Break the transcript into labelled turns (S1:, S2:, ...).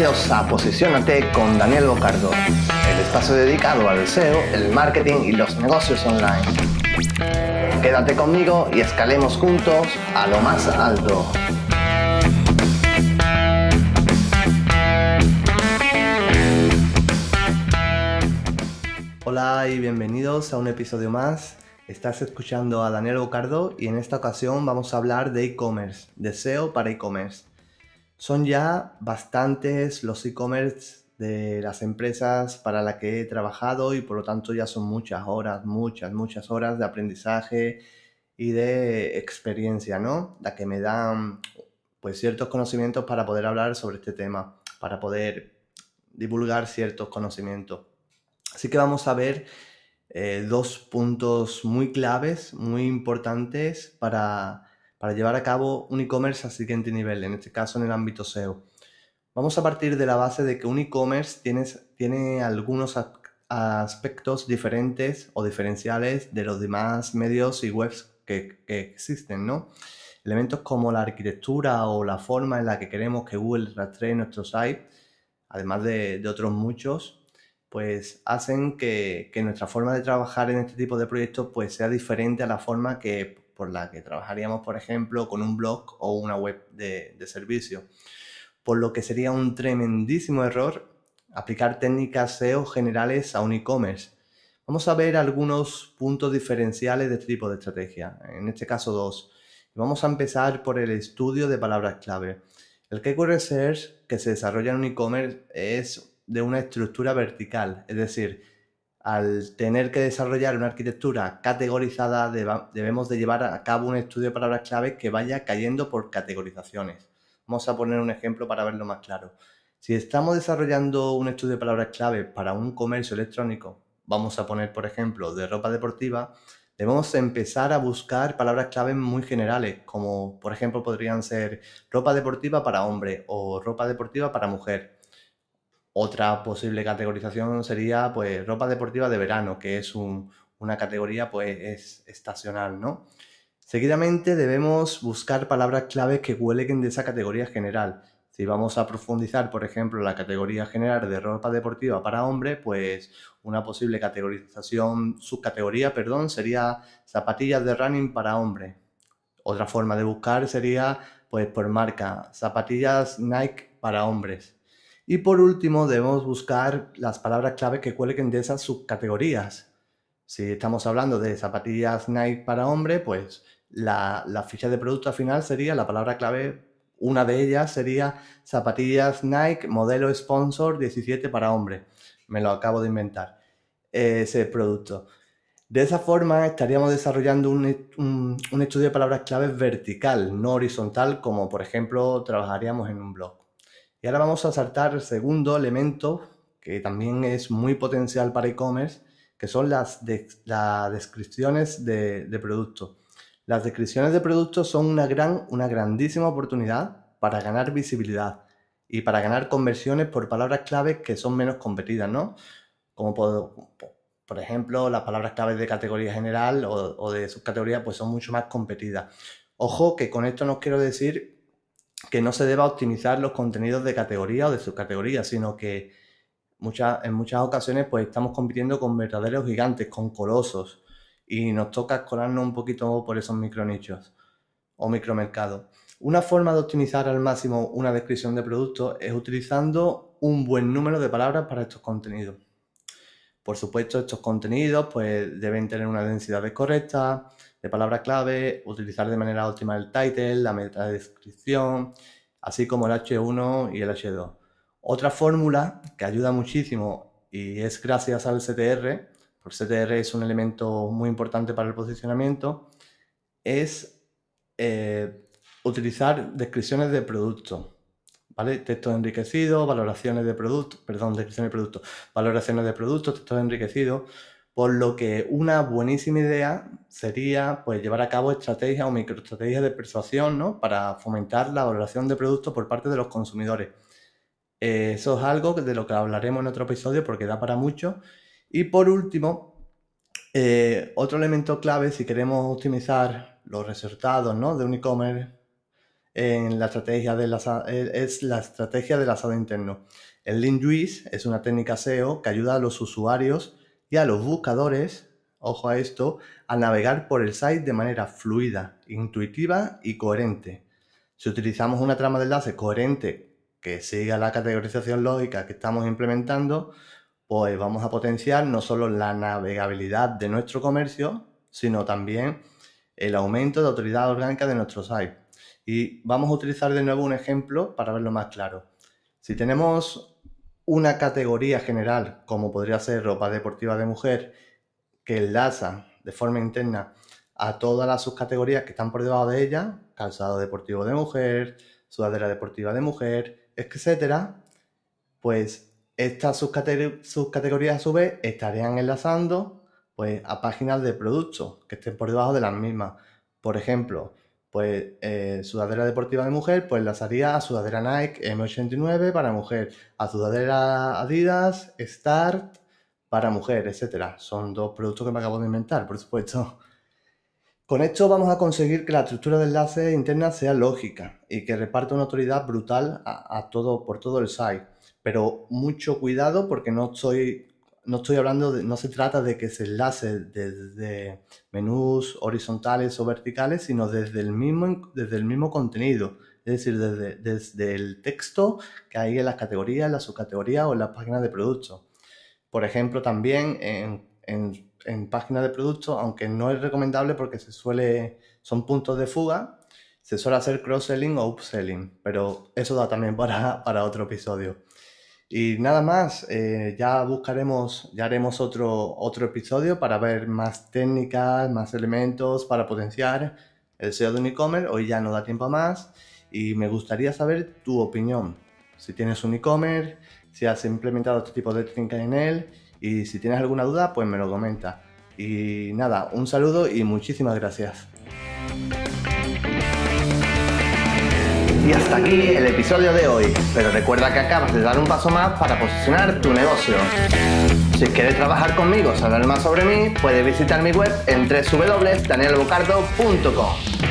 S1: Bienvenidos a Posicionate con Daniel Bocardo, el espacio dedicado al SEO, el marketing y los negocios online. Quédate conmigo y escalemos juntos a lo más alto. Hola y bienvenidos a un episodio más. Estás escuchando a Daniel Bocardo y en esta ocasión vamos a hablar de e-commerce, de SEO para e-commerce. Son ya bastantes los e-commerce de las empresas para las que he trabajado y por lo tanto ya son muchas horas, muchas, muchas horas de aprendizaje y de experiencia, ¿no? La que me dan pues ciertos conocimientos para poder hablar sobre este tema, para poder divulgar ciertos conocimientos. Así que vamos a ver eh, dos puntos muy claves, muy importantes para para llevar a cabo un e-commerce al siguiente nivel, en este caso en el ámbito SEO. Vamos a partir de la base de que un e-commerce tiene, tiene algunos aspectos diferentes o diferenciales de los demás medios y webs que, existen, ¿no? Elementos como la arquitectura o la forma en la que queremos que Google rastree nuestro site, además de, otros muchos, pues hacen que, que, nuestra forma de trabajar en este tipo de proyectos pues sea diferente a la forma que por la que trabajaríamos, por ejemplo, con un blog o una web de, servicio. Por lo que sería un tremendísimo error aplicar técnicas SEO generales a un e-commerce. Vamos a ver algunos puntos diferenciales de este tipo de estrategia, en este caso dos. Vamos a empezar por el estudio de palabras clave. El Keyword Research que se desarrolla en un e-commerce es de una estructura vertical, es decir, al tener que desarrollar una arquitectura categorizada, debemos de llevar a cabo un estudio de palabras clave que vaya cayendo por categorizaciones. Vamos a poner un ejemplo para verlo más claro. Si estamos desarrollando un estudio de palabras clave para un comercio electrónico, vamos a poner, por ejemplo, de ropa deportiva, debemos empezar a buscar palabras clave muy generales, como por ejemplo podrían ser ropa deportiva para hombre o ropa deportiva para mujer otra posible categorización sería pues ropa deportiva de verano, que es una categoría pues es estacional, ¿no? Seguidamente debemos buscar palabras claves que huelen de esa categoría general. Si vamos a profundizar, por ejemplo, la categoría general de ropa deportiva para hombre, pues una posible categorización, subcategoría, perdón, sería zapatillas de running para hombre. Otra forma de buscar sería, pues por marca, zapatillas Nike para hombres. Y por último, debemos buscar las palabras clave que cuelguen de esas subcategorías. Si estamos hablando de zapatillas Nike para hombre, pues la, ficha de producto final sería la palabra clave, una de ellas sería zapatillas Nike modelo sponsor 17 para hombre. Me lo acabo de inventar, ese producto. De esa forma estaríamos desarrollando un, un estudio de palabras claves vertical, no horizontal, como por ejemplo trabajaríamos en un blog. Y ahora vamos a saltar el segundo elemento que también es muy potencial para e-commerce, que son las, las descripciones de, productos. Las descripciones de productos son una, gran, una grandísima oportunidad para ganar visibilidad y para ganar conversiones por palabras claves que son menos competidas, ¿no? Como por, por ejemplo, las palabras claves de categoría general o, o de subcategoría pues son mucho más competidas. Ojo que con esto no quiero decir que no se deba optimizar los contenidos de categoría o de subcategoría, sino que en muchas ocasiones pues estamos compitiendo con verdaderos gigantes, con colosos, y nos toca colarnos un poquito por esos micronichos o micromercados. Una forma de optimizar al máximo una descripción de producto es utilizando un buen número de palabras para estos contenidos. Por supuesto, estos contenidos pues, deben tener una densidad correcta, de palabra clave, utilizar de manera óptima el title, la meta de descripción, así como el H1 y el H2. Otra fórmula que ayuda muchísimo y es gracias al CTR, porque CTR es un elemento muy importante para el posicionamiento, es eh, utilizar descripciones de producto. ¿Vale? Textos enriquecidos, valoraciones de producto, perdón, descripciones de producto, valoraciones de productos, textos enriquecidos, por lo que una buenísima idea sería pues, llevar a cabo estrategias o microestrategias de persuasión ¿no? para fomentar la valoración de productos por parte de los consumidores. Eh, eso es algo de lo que hablaremos en otro episodio porque da para mucho. Y por último, eh, otro elemento clave si queremos optimizar los resultados ¿no? de un e-commerce en la estrategia de eh, es la estrategia del asado interno. El Lean Juice es una técnica SEO que ayuda a los usuarios y a los buscadores, ojo a esto, a navegar por el site de manera fluida, intuitiva y coherente. Si utilizamos una trama de enlace coherente que siga la categorización lógica que estamos implementando, pues vamos a potenciar no solo la navegabilidad de nuestro comercio, sino también el aumento de autoridad orgánica de nuestro site. Y vamos a utilizar de nuevo un ejemplo para verlo más claro. Si tenemos una categoría general, como podría ser ropa deportiva de mujer, que enlaza de forma interna a todas las subcategorías que están por debajo de ella, calzado deportivo de mujer, sudadera deportiva de mujer, etcétera, pues estas subcategorías a su vez estarían enlazando pues, a páginas de productos que estén por debajo de las mismas. Por ejemplo, pues eh, sudadera deportiva de mujer, pues enlazaría a sudadera Nike M89 para mujer, a sudadera Adidas, Start para mujer, etcétera. Son dos productos que me acabo de inventar, por supuesto. Con esto vamos a conseguir que la estructura de enlace interna sea lógica y que reparta una autoridad brutal a, todo, por todo el site. Pero mucho cuidado porque no estoy no estoy hablando de, no se trata de que se enlace desde menús horizontales o verticales, sino desde el mismo, desde el mismo contenido. Es decir, desde, desde el texto que hay en las categorías, en las subcategorías o en las páginas de productos. Por ejemplo, también en, en, en páginas de productos, aunque no es recomendable porque se suele, son puntos de fuga, se suele hacer cross-selling o upselling, pero eso da también para, para otro episodio. Y nada más, eh, ya buscaremos, ya haremos otro, otro episodio para ver más técnicas, más elementos para potenciar el SEO de un e-commerce. Hoy ya no da tiempo más y me gustaría saber tu opinión. Si tienes un e-commerce, si has implementado este tipo de técnicas en él y si tienes alguna duda, pues me lo comenta. Y nada, un saludo y muchísimas gracias. Y hasta aquí el episodio de hoy, pero recuerda que acabas de dar un paso más para posicionar tu negocio. Si quieres trabajar conmigo o saber más sobre mí, puedes visitar mi web en www.danielbocardo.com.